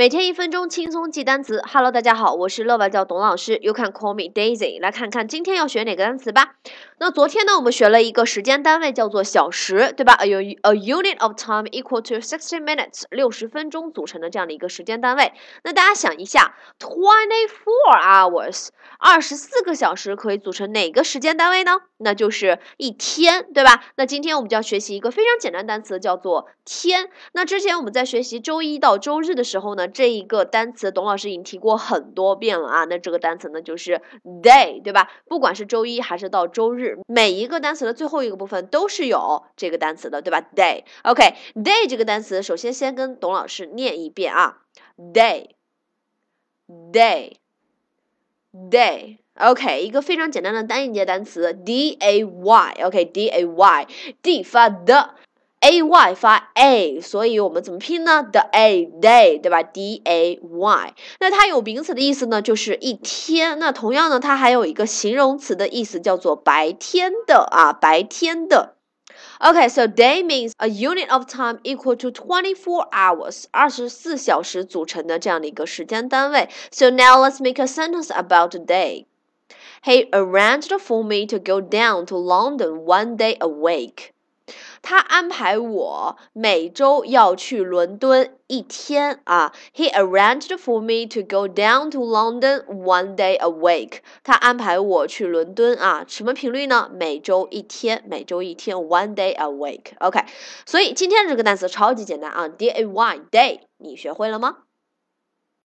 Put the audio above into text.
每天一分钟轻松记单词。Hello，大家好，我是乐外教董老师。You can call me Daisy。来看看今天要学哪个单词吧。那昨天呢，我们学了一个时间单位叫做小时，对吧？A a unit of time equal to sixty minutes，六十分钟组成的这样的一个时间单位。那大家想一下，twenty four hours，二十四个小时可以组成哪个时间单位呢？那就是一天，对吧？那今天我们就要学习一个非常简单单词，叫做天。那之前我们在学习周一到周日的时候呢。这一个单词，董老师已经提过很多遍了啊。那这个单词呢，就是 day，对吧？不管是周一还是到周日，每一个单词的最后一个部分都是有这个单词的，对吧？day。OK，day 这个单词，首先先跟董老师念一遍啊，day，day，day。OK，一个非常简单的单音节单词，d a y。OK，d a y，d 发的。a y 发 a，所以我们怎么拼呢？the a day，对吧？d a y，那它有名词的意思呢，就是一天。那同样呢，它还有一个形容词的意思，叫做白天的啊，白天的。OK，so day means a unit of time equal to twenty-four hours，二十四小时组成的这样的一个时间单位。So now let's make a sentence about the day. He arranged for me to go down to London one day a week. 他安排我每周要去伦敦一天啊。He arranged for me to go down to London one day a week。他安排我去伦敦啊，什么频率呢？每周一天，每周一天，one day a week。OK，所以今天这个单词超级简单啊，D A Y day，你学会了吗？